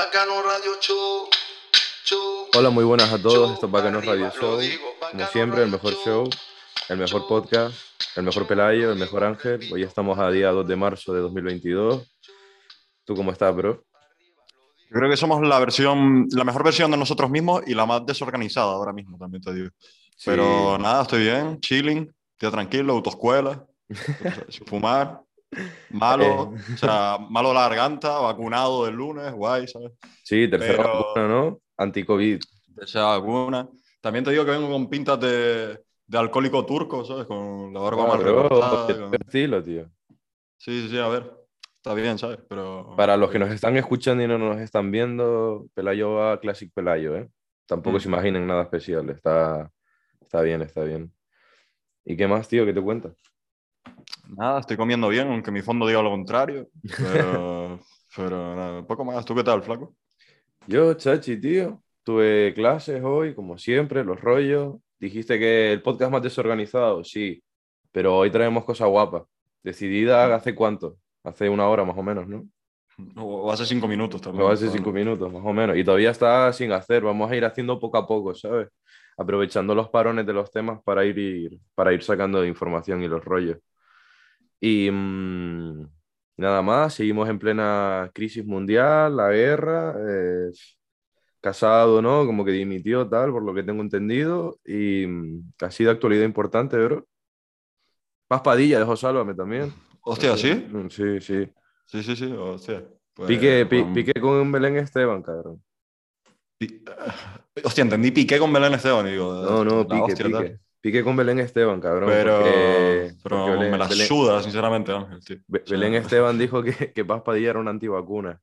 Bacano Radio Show. show. Hola, muy buenas a todos. Show, Esto es Bacano arriba, Radio Show. digo, Como siempre, el mejor show, el mejor podcast, el mejor Pelayo, el mejor Ángel. Hoy estamos a día 2 de marzo de 2022. ¿Tú cómo estás, bro? Yo creo que somos la versión, la mejor versión de nosotros mismos y la más desorganizada ahora mismo, también te digo. Pero Sí. nada, estoy bien, chilling, día tranquilo, autoescuela, sin fumar, malo, Eh. o sea, malo la garganta, vacunado el lunes, guay, ¿sabes? Sí, tercera Pero- vacuna, ¿no? Anti-COVID. Esa vacuna. También te digo que vengo con pintas de, de alcohólico turco, ¿sabes? Con la barba Ah, más recortada, estilo, tío. Sí, sí, sí, a ver, está bien, ¿sabes? Pero... Para los que nos están escuchando y no nos están viendo, Pelayo va a Classic Pelayo, ¿eh? Tampoco Mm. se imaginen nada especial. Está, está bien, está bien. ¿Y qué más, tío? ¿Qué te cuentas? Nada, estoy comiendo bien, aunque mi fondo diga lo contrario. Pero, pero nada, poco más. ¿Tú qué tal, flaco? Yo, Chachi, tío, tuve clases hoy, como siempre, los rollos. Dijiste que el podcast más desorganizado, sí, pero hoy traemos cosas guapas. Decidida hace cuánto? Hace una hora más o menos, ¿no? O o hace cinco minutos también. O hace cinco minutos más o menos. Y todavía está sin hacer. Vamos a ir haciendo poco a poco, ¿sabes? Aprovechando los parones de los temas para ir, ir- para ir sacando información y los rollos. Y mm, nada más, seguimos en plena crisis mundial, la guerra. eh, casado, ¿no? Como que dimitió, tal, por lo que tengo entendido. Y mm, casi de actualidad importante, bro. Más Padilla, dejó Sálvame también. Hostia, ¿sí? Mm, Sí, sí. Sí, sí, sí, hostia. Pues, Pique, pi- um, pique con Belén Esteban, cabrón. Hostia, entendí piqué con Belén Esteban digo. No, no, la pique, hostia. Tal. Pique con Belén Esteban, cabrón. Pero, porque- pero porque Belén, me la Belén- suda, sinceramente, Ángel, tío. Be- Belén Esteban dijo que, que Paz Padilla era una antivacuna.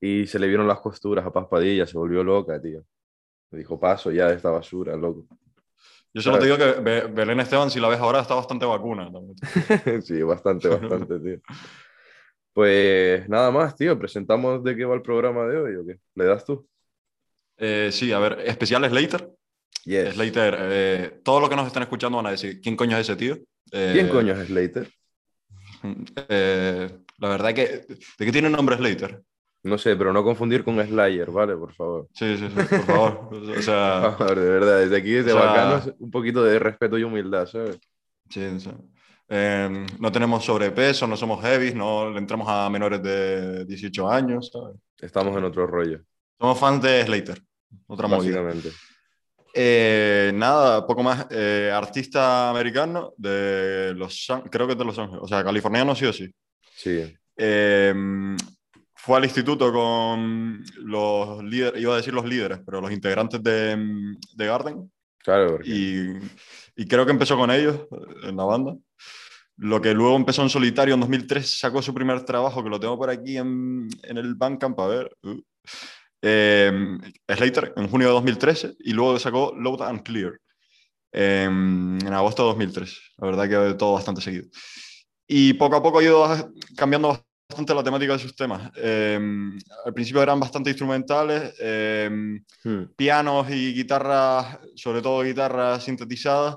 Y se le vieron las costuras a Paz Padilla, se volvió loca, tío. Me dijo, paso ya de esta basura, loco. Yo solo te digo que Be- Belén Esteban, si la ves ahora, está bastante vacuna. también. sí, bastante, bastante, tío. Pues nada más, tío. Presentamos de qué va el programa de hoy, ¿o qué? ¿Le das tú? Eh, sí, a ver, especial Slater. Yes. Slater, eh, todos los que nos están escuchando van a decir, ¿quién coño es ese tío? Eh, ¿Quién coño es Slater? eh, la verdad que, ¿de qué tiene nombre Slater? No sé, pero no confundir con Slayer, ¿vale? Por favor. Sí, sí, sí, por favor. O sea, Por favor, de verdad, desde aquí, desde o sea- Bacanos, un poquito de respeto y humildad, ¿sabes? sí, sí. Eh, no tenemos sobrepeso, no somos heavy, no le entramos a menores de 18 años. ¿sabes? Estamos en otro rollo, Somos fans de Slater. Otra movida. Eh, nada, poco más. Eh, artista americano de Los creo que es de Los Ángeles, o sea, californiano sí o sí. Sí. Eh, fue al instituto con los líderes, iba a decir los líderes, pero los integrantes de, de Garden Claro, porque y, y creo que empezó con ellos en la banda. Lo que luego empezó en solitario en 2003, sacó su primer trabajo, que lo tengo por aquí en, en el Bandcamp, a ver. uh, eh, Slater, en junio de 2013, y luego sacó Loud and Clear en, en agosto de 2003. La verdad que todo bastante seguido. Y poco a poco ha ido cambiando bastante la temática de sus temas. Eh, al principio eran bastante instrumentales, eh, Hmm. pianos y guitarras, sobre todo guitarras sintetizadas,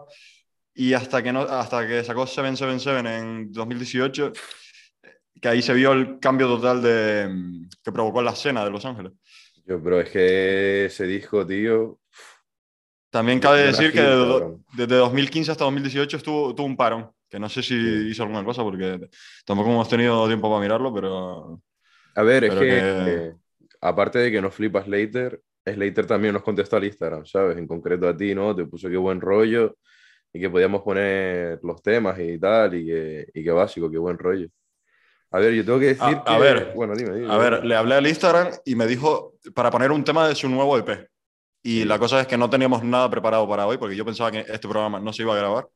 y hasta que, no, hasta que sacó 777 en 2018, que ahí se vio el cambio total de, que provocó la escena de Los Ángeles. Yo, pero es que ese disco, tío. También cabe decir que hit, de- cabrón. desde 2015 hasta 2018 estuvo, tuvo un parón, que no sé si Sí. hizo alguna cosa porque tampoco hemos tenido tiempo para mirarlo, pero A ver, es Pero que, que- eh, aparte de que nos flipas Slater, Slater también nos contestó al Instagram, ¿sabes? En concreto a ti, ¿no? Te puso que buen rollo y que podíamos poner los temas y tal, y que, y que básico, qué buen rollo. A ver, yo tengo que decir A- que... a ver, bueno, dime, dime. A ver, le hablé al Instagram y me dijo para poner un tema de su nuevo EP. Y la cosa es que no teníamos nada preparado para hoy porque yo pensaba que este programa no se iba a grabar.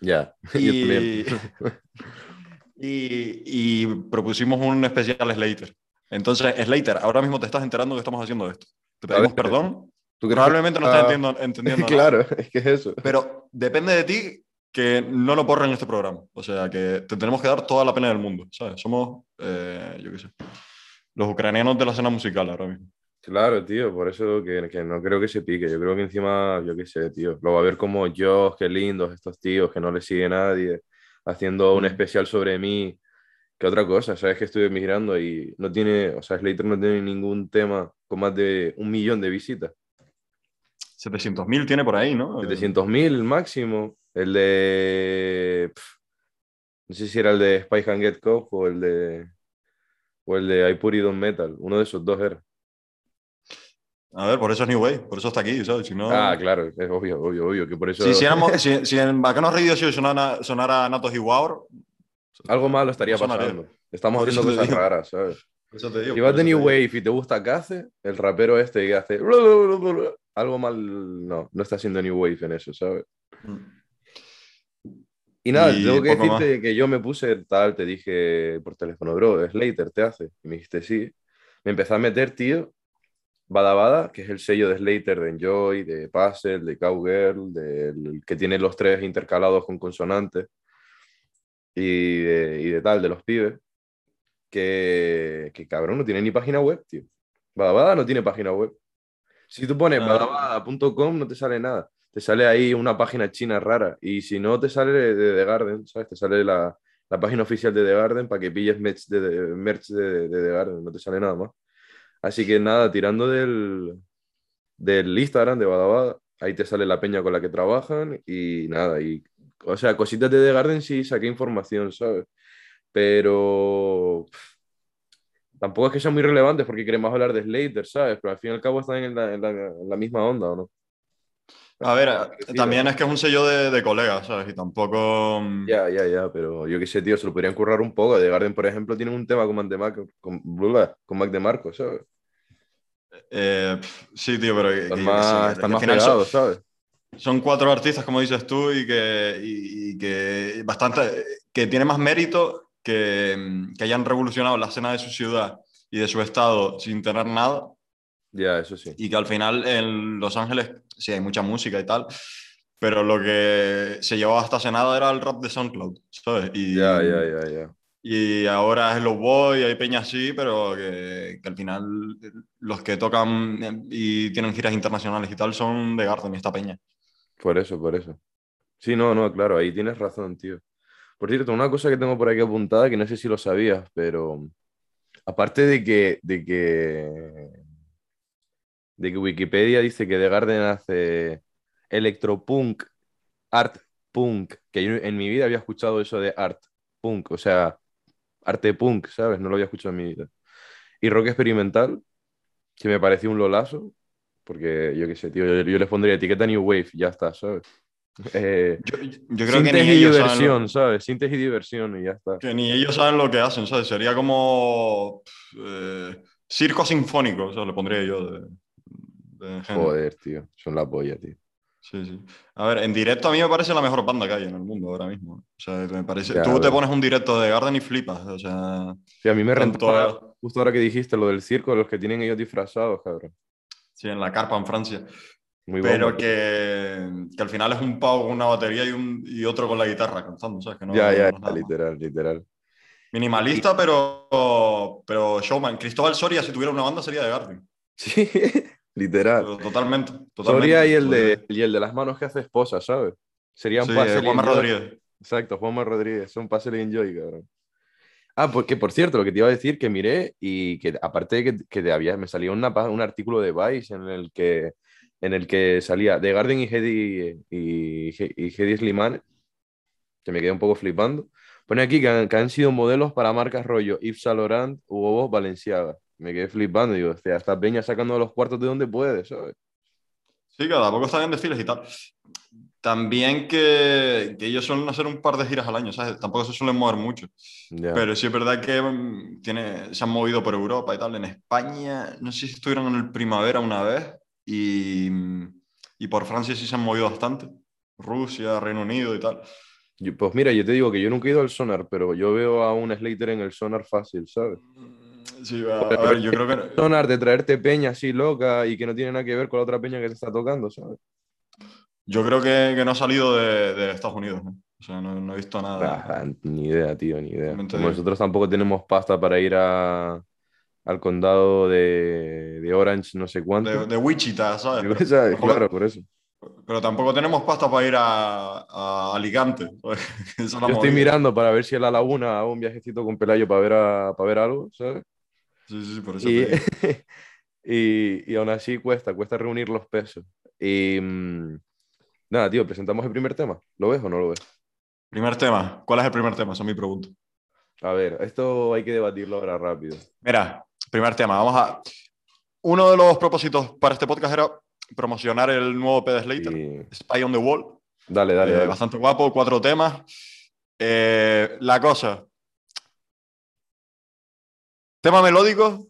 Ya, yo Y, y, y propusimos un especial Slater. Entonces, Slater, ahora mismo te estás enterando que estamos haciendo esto. Te pedimos ver, perdón. ¿Tú Probablemente no estás está- entendiendo, entendiendo nada, claro, es que es eso. pero depende de ti que no lo borren este programa. O sea, que te tenemos que dar toda la pena del mundo. ¿sabes? Somos, eh, yo qué sé, los ucranianos de la escena musical ahora mismo. Claro, tío, por eso que, que no creo que se pique. Yo creo que encima, yo qué sé, tío, lo va a ver como yo, qué lindos estos tíos que no le sigue nadie, haciendo un Mm. especial sobre mí ¿Qué otra cosa? Sabes que estuve mirando y no tiene, o sea, Slater no tiene ningún tema con más de un millón de visitas. 700.000 tiene por ahí, ¿no? 700.000 máximo. El de. no sé si era el de Spy Can Get Caught o el de. O el de I Put It On Metal. Uno de esos dos era. A ver, por eso es New Wave, por eso está aquí, ¿sabes? Si no... Ah, claro, es obvio, obvio, obvio. Que por eso. Si, éramos- si, si en Bacanos Radio Show sonara, sonara Natos y Wow, Algo malo estaría pasando. Estamos haciendo cosas digo. raras, ¿sabes? eso te digo. Si vas de New Wave y te gusta Kaze, el rapero este que hace. Algo mal. No, no está haciendo New Wave en eso, ¿sabes? digo. Y nada, Y tengo que decirte que yo me puse tal, te dije por teléfono, bro, Slater te hace. Y me dijiste sí. Me empecé a meter, tío, Bada Bada, que es el sello de Slater, de Enjoy, de Puzzle, de Cowgirl, del que tiene los tres intercalados con consonantes y de, y de tal, de los pibes. Que, que cabrón, no tiene ni página web, tío. Bada Bada no tiene página web. Si tú pones Ah. badabada.com no te sale nada. Te sale ahí una página china rara. Y si no, te sale de The Garden, ¿sabes? Te sale la, la página oficial de The Garden para que pilles merch de, de- merch de, de The Garden. No te sale nada más. Así que nada, tirando del, del Instagram de Badabada, ahí te sale la peña con la que trabajan y nada. Y, o sea, cositas de The Garden sí saqué información, ¿sabes? Pero pff, tampoco es que sean muy relevantes porque queremos hablar de Slater, ¿sabes? Pero al fin y al cabo están en la, en la- en la misma onda, ¿o no? A ver, Sí, también es que es un sello de, de colegas, ¿sabes? Y tampoco. mm, Ya, ya, ya, pero yo qué sé, tío, se lo podrían currar un poco. The Garden, por ejemplo, tiene un tema con Mac de Marco, con, con Mac de Marco, ¿sabes? eh, sí, tío, pero. Están que- más, que están más final son- pegados, ¿sabes? son cuatro artistas, como dices tú, y que, y, y que bastante, que tiene más mérito que, que hayan revolucionado la escena de su ciudad y de su estado sin tener nada, Ya, eso sí. y que al final en Los Ángeles sí hay mucha música y tal, pero lo que se llevaba hasta hace nada era el rap de SoundCloud, ¿sabes? Ya, ya, ya, ya. y ahora es Low Boy, hay peña así, pero que, que al final los que tocan y tienen giras internacionales y tal son de Garden y esta peña. Por eso, por eso. Sí, no, no, claro, ahí tienes razón, tío. Por cierto, una cosa que tengo por aquí apuntada, que no sé si lo sabías, pero aparte de que, de que, de que Wikipedia dice que The Garden hace electropunk, art punk, que yo en mi vida había escuchado eso de art punk, o sea, arte punk, ¿sabes? No lo había escuchado en mi vida. Y rock experimental, que me pareció un lolazo, porque yo qué sé, tío, yo, yo les pondría etiqueta New Wave, ya está, ¿sabes? Eh, Yo, yo creo que ni y ellos, saben diversión, lo, ¿sabes? Sintes y diversión y ya está. que ni ellos saben lo que hacen, ¿sabes? Sería como eh, circo sinfónico, o sea, le pondría yo de, de. Joder, tío, son la polla, tío. Sí, sí. A ver, en directo a mí me parece la mejor banda que hay en el mundo ahora mismo. O sea, me parece... Ya, Tú te pones un directo de Garden y flipas, o sea... Sí, a mí me rentó justo ahora que dijiste lo del circo, los que tienen ellos disfrazados, cabrón. Sí, en la carpa en Francia. Muy Pero bomba. que, que al final es un pavo con una batería y, un, y otro con la guitarra cantando, ¿sabes? Que no, ya, ya, no es nada más. literal, literal. Minimalista, pero, pero showman. Cristóbal Soria, si tuviera una banda, sería de Garden. Sí, literal. Pero Totalmente. totalmente. Soria y el, de, y el de las manos que hace esposa, ¿sabes? Serían Sí, Juanma Enjoy. Rodríguez. Exacto, Juanma Rodríguez, son Puzzle y Enjoy, cabrón. Ah, porque por cierto, lo que te iba a decir, que miré y que aparte de que, que te había, me salió una, un artículo de Vice en el que, en el que salía The Garden y Hedy, y, y Hedy Slimane, que me quedé un poco flipando. Pone aquí que han, que han sido modelos para marcas rollo Yves Saint Laurent, Hugo Boss, Balenciaga. Me quedé flipando, digo, hostia, esta peña sacando los cuartos de donde puede, ¿sabes? Sí, cada poco están en desfiles y tal. También que, que ellos suelen hacer un par de giras al año, ¿sabes? Tampoco se suelen mover mucho. Ya. Pero sí es verdad que mm, tiene, se han movido por Europa y tal. En España, no sé si estuvieron en el primavera una vez y, mm, y por Francia sí se han movido bastante. Rusia, Reino Unido y tal. Yo- pues mira, yo te digo que yo nunca he ido al sonar, pero yo veo a un Slater en el sonar fácil, ¿sabes? Sí, a, a ver, yo creo que... Sonar de traerte peña así loca y que no tiene nada que ver con la otra peña que te está tocando, ¿sabes? Yo creo que, que no ha salido de, de Estados Unidos, ¿no? O sea, no, no he visto nada. Ah, ni idea, tío, ni idea. Nosotros tampoco tenemos pasta para ir a, al condado de, de Orange, no sé cuánto. De, de Wichita, ¿sabes? O sea, Tampoco- claro, por eso. Pero pero tampoco tenemos pasta para ir a, a Alicante. Yo estoy movida. mirando para ver si en la laguna hago un viajecito con Pelayo para ver, a- para ver algo, ¿sabes? Sí, sí, sí, por eso Y, te y, y aún así cuesta, cuesta reunir los pesos. Y mm, nada, tío, presentamos el primer tema. ¿Lo ves o no lo ves? Primer tema. ¿Cuál es el primer tema? Esa es mi pregunta. A ver, esto hay que debatirlo ahora rápido. Mira, primer tema. Vamos a. Uno de los propósitos para este podcast era promocionar el nuevo PD Slater, Spy on the Wall. Dale, dale, Eh, dale. bastante guapo, cuatro temas. Eh, la cosa. Tema melódico,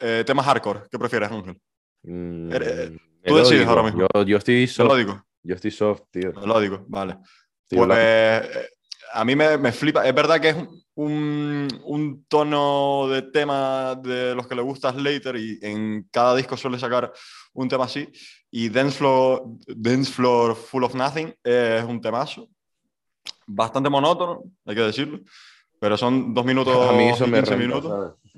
eh, tema hardcore. ¿Qué prefieres, Ángel? Mm, eh, tú decides ahora mismo. Yo, yo estoy soft, Melódico, yo estoy soft, tío. melódico, vale. Pues, eh, a mí me, me flipa. Es verdad que es un, un tono de tema de los que le gusta Slater y en cada disco suele sacar un tema así. Y Dance Floor, Dance Floor Full of Nothing es un temazo. Bastante monótono, hay que decirlo. Pero son dos minutos a mí eso y me 15 renta, minutos. ¿sabes?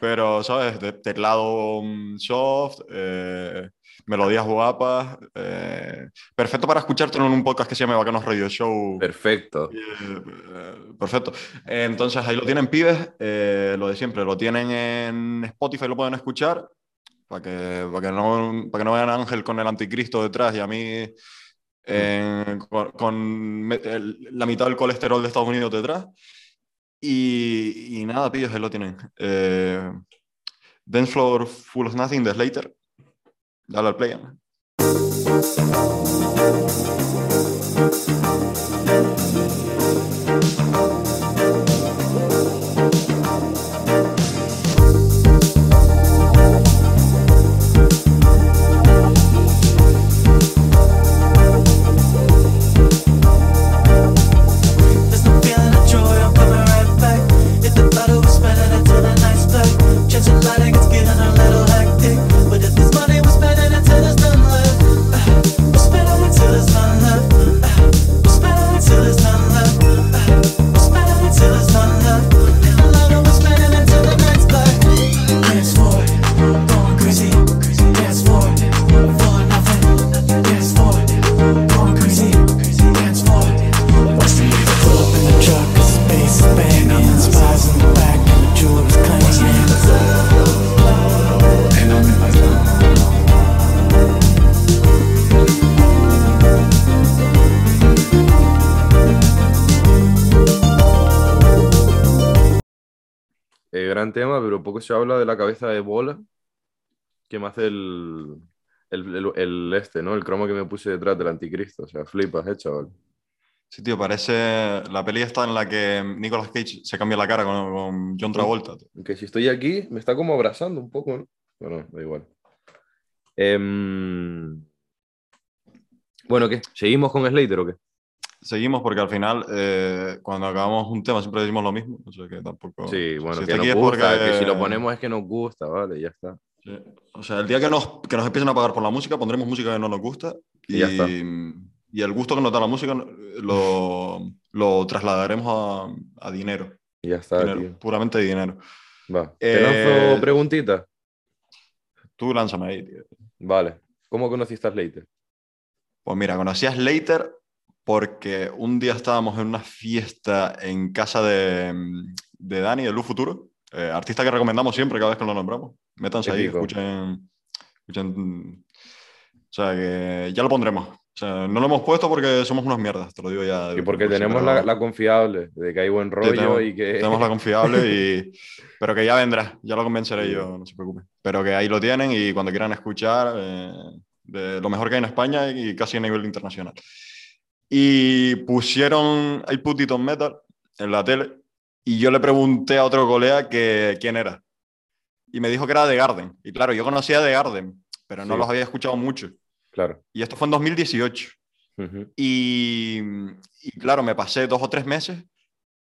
Pero, ¿sabes? De teclado mm, soft, eh, melodías guapas. eh, perfecto para escuchártelo en un podcast que se llama Bacanos Radio Show. Perfecto. Eh, Perfecto. Entonces ahí lo tienen pibes, lo de siempre, lo tienen en Spotify, lo pueden escuchar, para que, para que, no, para que no vean a Ángel con el anticristo detrás y a mí con, con me- el- la mitad del colesterol de Estados Unidos detrás. Y, nada, pibes, ahí lo tienen. Eh, Floor Full of Nothing de Slater. Dale al play. Pero poco se habla de la cabeza de bola que me hace el, el, el- el este, ¿no? El cromo que me puse detrás del anticristo. O sea, flipas, eh, chaval. Sí, tío, parece la peli esta en la que Nicolas Cage se cambia la cara con, con John Travolta. tío. Que si estoy aquí, me está como abrazando un poco, ¿no? Bueno, da igual. Em, Bueno, ¿qué? ¿Seguimos con Slater o qué? Seguimos porque al final, eh, cuando acabamos un tema, siempre decimos lo mismo. O sea que tampoco. Sí, bueno, si que está nos gusta, porque- que si lo ponemos es que nos gusta, vale, ya está. Sí. O sea, el día que nos, que nos empiecen a pagar por la música, pondremos música que no nos gusta. Y Y, ya está. y el gusto que nos da la música lo, lo trasladaremos a, a dinero. Y ya está, Dinero, tío. Puramente dinero. Va. ¿Te Eh, lanzo preguntitas? Tú lánzame ahí, tío. Vale. ¿Cómo conociste a Slater? Pues mira, conocí a Slater porque un día estábamos en una fiesta en casa de, de Dani, de Luz Futuro, eh, artista que recomendamos siempre cada vez que lo nombramos. Métanse ahí, escuchen, escuchen. O sea, que ya lo pondremos. O sea, no lo hemos puesto porque somos unas mierdas, te lo digo ya. Y porque por sí, tenemos la, la confiable de que hay buen rollo tenemos- y que. Tenemos la confiable, y, pero que ya vendrá, ya lo convenceré yo, no se preocupe. Pero que ahí lo tienen y cuando quieran escuchar, eh, de lo mejor que hay en España y casi a nivel internacional. Y pusieron I Put It On Metal en la tele y yo le pregunté a otro colega que quién era. Y me dijo que era de Garden. Y claro, yo conocía de Garden, pero no Sí. los había escuchado mucho. Claro. Y esto fue en 2018. Ujú. Y, y claro, me pasé dos o tres meses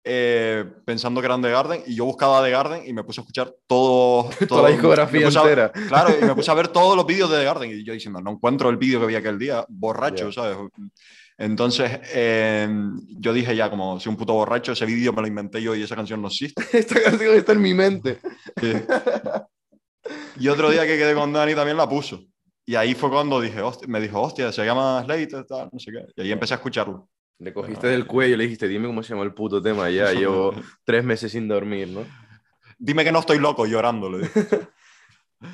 eh, pensando que eran de Garden y yo buscaba de Garden y me puse a escuchar todo, Toda la discografía puse a- entera. claro, y me puse a ver todos los vídeos de The Garden y yo diciendo, no encuentro el vídeo que vi aquel día, borracho, Ya. ¿sabes? Entonces eh, yo dije ya, como si un puto borracho, ese vídeo me lo inventé yo y esa canción no existe. Esta canción está en mi mente. Sí. Y otro día que quedé con Dani también la puso. y ahí fue cuando dije, hostia, me dijo, hostia, se llama Slater, tal, no sé qué. Y ahí empecé a escucharlo. Le cogiste del cuello y le dijiste, dime cómo se llama el puto tema ya. Llevo tres meses sin dormir, ¿no? Dime que no estoy loco llorando, le dije.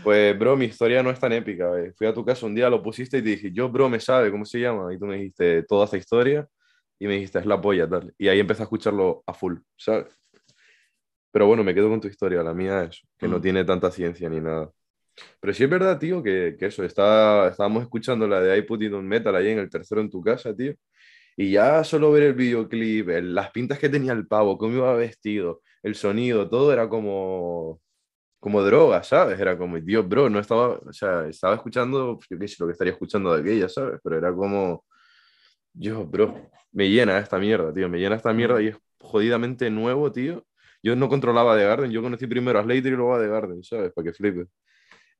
Pues, bro, mi historia no es tan épica. ¿ves? Fui a tu casa un día, lo pusiste y te dije, yo, bro, me sabe cómo se llama. Y tú me dijiste toda esta historia y me dijiste, es la polla, tal. Y ahí empecé a escucharlo a full, ¿sabes? Pero bueno, me quedo con tu historia, la mía es que no Mm. tiene tanta ciencia ni nada. Pero sí es verdad, tío, que, que eso, está, estábamos escuchando la de I Put It On Metal ahí en el tercero en tu casa, tío. Y ya solo ver el videoclip, el- las pintas que tenía el pavo, cómo iba vestido, el sonido, todo era como, como droga, ¿sabes? Era como, Dios, bro, no estaba, o sea, estaba escuchando, yo qué sé, lo que estaría escuchando de aquella, ¿sabes? Pero era como, yo, bro, me llena esta mierda, tío, me llena esta mierda y es jodidamente nuevo, tío. Yo no controlaba The Garden, yo conocí primero a Slater y luego a The Garden, ¿sabes? Para que flipes.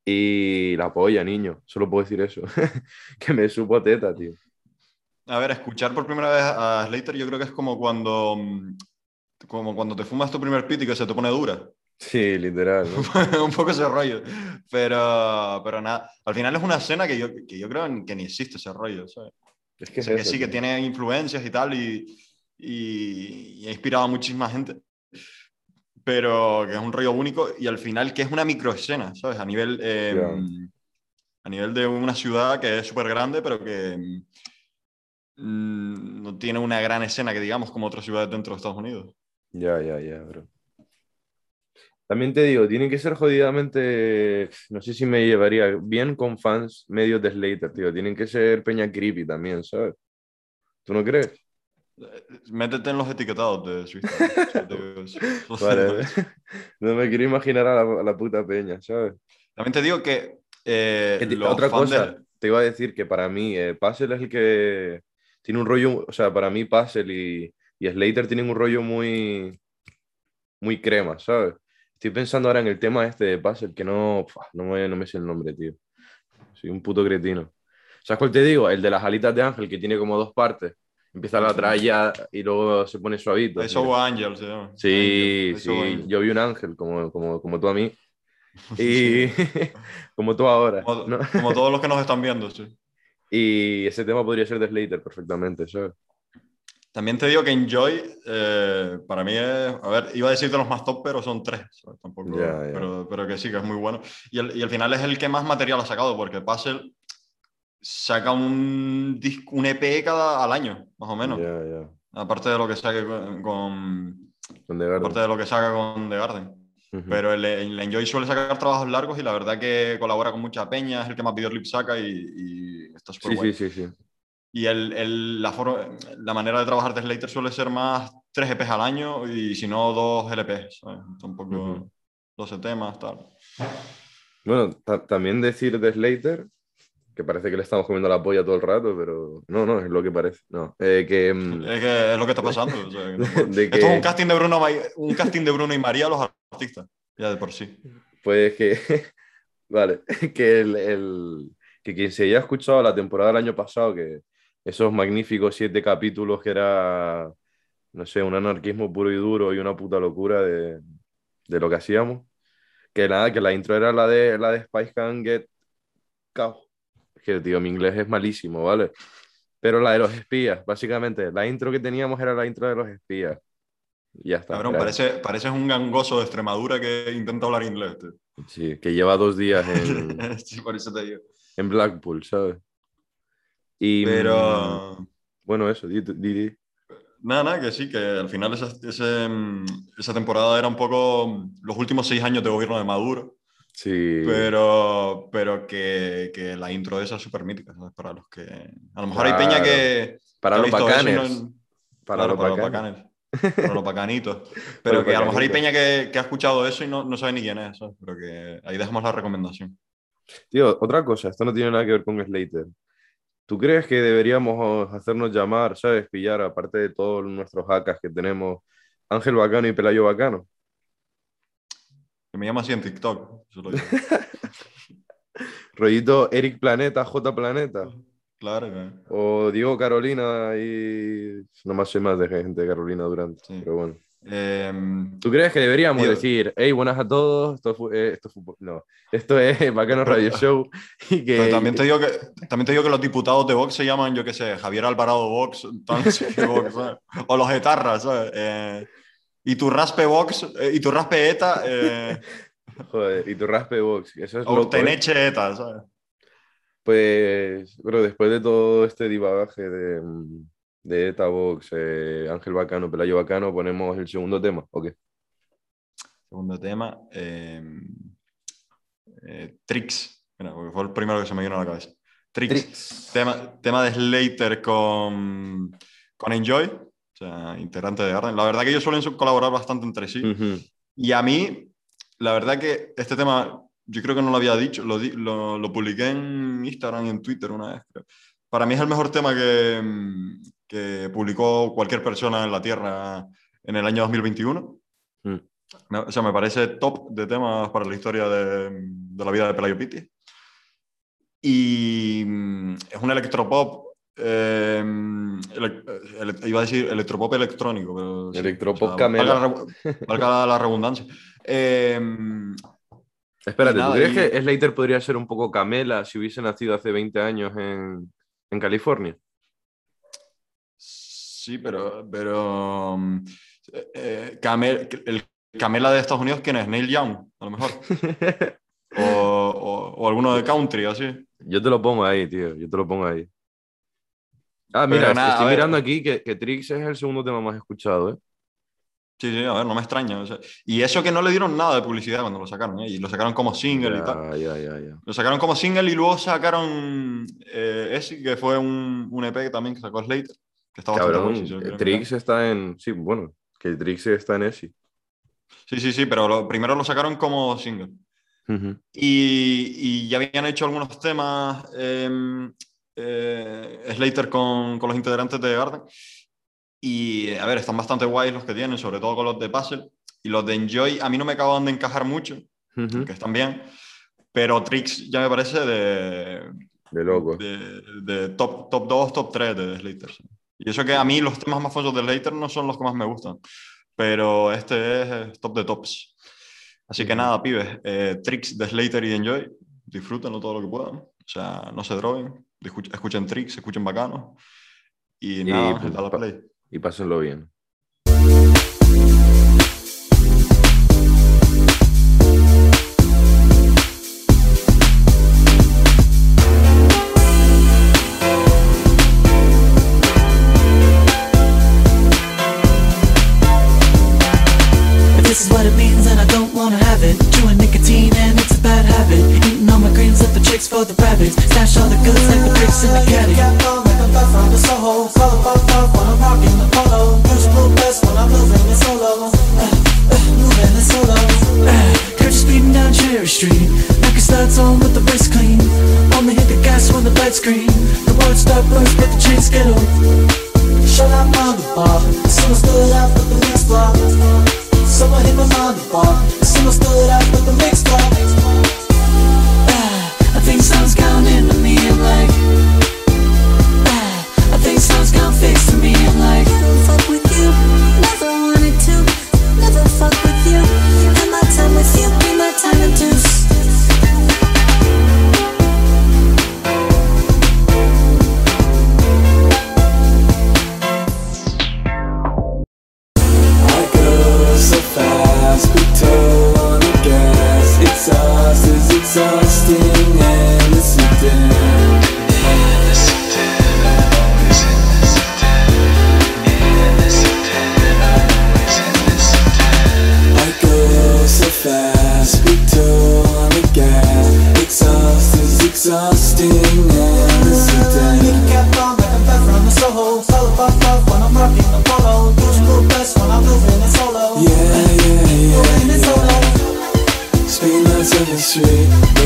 Y la polla, niño, solo puedo decir eso. que me supo a teta, tío. A ver, escuchar por primera vez a Slater yo creo que es como cuando, mm, como cuando te fumas tu primer pit y que se te pone dura. Sí, literal. ¿no? un poco ese rollo. Pero, pero nada, al final es una escena que yo, que yo creo que ni existe ese rollo, ¿sabes? Es que, O sea, que es eso, sí, que tío. tiene influencias y tal, y, y, y ha inspirado a muchísima gente. Pero que es un rollo único y al final que es una microescena, ¿sabes? A nivel, eh, Claro. a nivel de una ciudad que es súper grande, pero que mm, no tiene una gran escena que digamos como otras ciudades dentro de Estados Unidos. Ya, ya, ya, bro. También te digo, tienen que ser jodidamente, no sé si me llevaría bien con fans medios de Slater, tío. Tienen que ser peña creepy también, ¿sabes? ¿Tú no crees? Métete en los etiquetados de eso. Vale, no me quiero imaginar a la, a la puta peña, ¿sabes? También te digo que eh, Que los Otra fans de- cosa, te iba a decir que para mí eh, Puzzle es el que tiene un rollo, o sea, para mí Puzzle y, y Slater tienen un rollo muy, muy crema, ¿sabes? Estoy pensando ahora en el tema este de Puzzle, que no, no, me, no me sé el nombre, tío. Soy un puto cretino. ¿Sabes cuál te digo? El de las alitas de ángel, que tiene como dos partes. Empieza la tralla y luego se pone suavito. Tío. Saw Angel se llama. Sí, Angel, sí, Angel. yo vi un ángel como, como, como tú a mí. Y como tú ahora. Como, ¿no? como todos los que nos están viendo, sí. Y ese tema podría ser de Slater perfectamente, ¿sabes? También te digo que Enjoy, eh, para mí es, a ver, iba a decirte los más top, pero son tres, ¿sabes? Tampoco. Pero, pero que sí, que es muy bueno. Y, el- y al final es el que más material ha sacado, porque Puzzle saca un, disco, un EP cada, al año, más o menos. Aparte de lo que saque con, con- aparte de lo que saca con The Garden. Pero el, el Enjoy suele sacar trabajos largos y la verdad que colabora con mucha peña, es el que más videoclips saca y, y está súper Sí, guay. sí, sí, sí. Y el, el- la, forma- la manera de trabajar de Slater suele ser más tres EPs al año y si no, dos LPs. ¿sabes? Tampoco Ujú. 12 temas, tal. Bueno, ta- también decir de Slater, que parece que le estamos comiendo la polla todo el rato, pero no, no, es lo que parece. No, eh, que, mm, Es que es lo que está pasando. o sea, que no- de Esto es un casting de Bruno, un casting de Bruno y María, los artistas. Ya de por sí. Pues que, vale, que, el, el- que quien se haya escuchado la temporada del año pasado, que esos magníficos siete capítulos que era, no sé, un anarquismo puro y duro y una puta locura de, de lo que hacíamos, que nada, que la intro era la de, la de Spice Can Get Cow. Que, tío, mi inglés es malísimo, ¿vale? Pero la de los espías, básicamente, la intro que teníamos era la intro de los espías. Y ya está. Cabrón, parece, pareces un gangoso de Extremadura que intenta hablar inglés. tío. Sí, que lleva dos días en, sí, por eso te digo. en Blackpool, ¿sabes? Y, Pero. bueno, eso, di, di- di. Nada, nada, que sí, que al final esa, ese, esa temporada era un poco los últimos seis años de gobierno de Maduro, Sí, pero, pero que, que la intro de esa es súper mítica, ¿sabes? Para los que... A lo mejor hay peña Claro. que... para que los bacanes. no- para, claro, los para los bacanes. bacanes. Para los bacanitos. Pero que a lo mejor hay peña que, que ha escuchado eso y no, no sabe ni quién es, ¿sabes? Pero que ahí dejamos la recomendación. Tío, otra cosa, esto no tiene nada que ver con Slater. ¿Tú crees que deberíamos hacernos llamar, ¿sabes? Pillar, aparte de todos nuestros hackers que tenemos, Ángel Bacano y Pelayo Bacano? Que me llama así en TikTok. eso lo digo. Rollito Eric Planeta, J Planeta. claro, que- O Diego Carolina y. No más sé más de gente de Carolina Durante. Sí. Pero bueno. Em, ¿Tú crees que deberíamos decir, hey, buenas a todos, esto, fu- eh, esto, fu- no, esto es Bacano Radio Show y que... pero también te, digo que, también te digo que los diputados de Vox se llaman, yo qué sé, Javier Alvarado Vox, Vox, o los etarras, ¿sabes? Eh, y tu raspe Vox, eh, y tu raspe ETA, eh, Joder, y tu raspe box, eso es o loco, ¿eh? Teneche ETA, ¿sabes? Pues, bro, después de todo este divagaje de, mm, de ETA Vox, eh, Ángel Bacano, Pelayo Bacano, ponemos el segundo tema, ¿o qué? Segundo tema, eh, eh, Trix, Mira, porque fue el primero que se me vino a la cabeza. Trix, Tema, tema de Slater con, con Enjoy, o sea, integrante de Garden. La verdad que ellos suelen colaborar bastante entre sí. Ujú. Y a mí, la verdad que este tema, yo creo que no lo había dicho, lo, lo, lo publiqué en Instagram y en Twitter una vez. creo. Para mí es el mejor tema que, mm, que publicó cualquier persona en la Tierra en el año 2021. Mm. O sea, me parece top de temas para la historia de, de la vida de Pelayo Pitti. Y mm, es un electropop. eh, ele- ele- iba a decir electropop electrónico, pero. Electropop camela. Valga la, la redundancia. Eh, Espérate, nada, ¿tú crees y- que Slater podría ser un poco Camela si hubiese nacido hace 20 años en, en California? Sí, pero. pero mm, eh, Camel- el Camela de Estados Unidos, ¿quién es? Neil Young, a lo mejor. O, o- o alguno de country, así. Yo te lo pongo ahí, tío. Yo te lo pongo ahí. Ah, mira, nada, estoy mirando aquí que, que Trix es el segundo tema más escuchado, ¿eh? Sí, sí, a ver, no me extraña. o sea, y eso que no le dieron nada de publicidad cuando lo sacaron, ¿eh? Y lo sacaron como single y tal. Ya, ya, ya, ya. Lo sacaron como single y luego sacaron eh, ese, que fue un, un EP también que sacó Slater, que está bastante Cabrón, Trix está en... Sí, bueno, que Trix está en mirar. Sí, sí, sí, pero lo- primero lo sacaron como single. Ujú. Y, y ya habían hecho algunos temas eh, eh, Slater con, con los integrantes de Garden. Y a ver, están bastante guays los que tienen, sobre todo con los de Puzzle. Y los de Enjoy a mí no me acaban de encajar mucho, Ujú. que están bien. Pero Trix ya me parece de, De loco. de, de top, top 2, top 3 de Slater. Y eso que a mí los temas más famosos de Slater no son los que más me gustan. Pero este es eh, top de tops. Así que nada, pibes. eh, tricks de Slater y de Enjoy. Disfrútenlo todo lo que puedan. O sea, no se droguen. Escuchen, tricks, escuchen bacanos. Y nada, pues, dale a pa- play. Y pásenlo bien. again.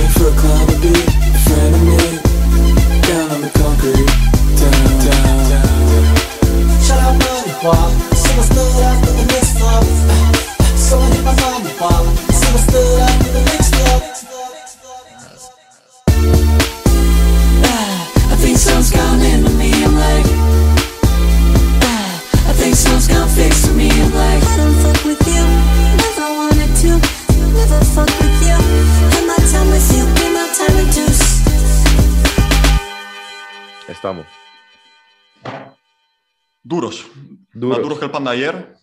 Waiting for a a friend of me, Down on the concrete, down, down, down. Up, man, why? Someone's Duros. Más duros que el pan de ayer.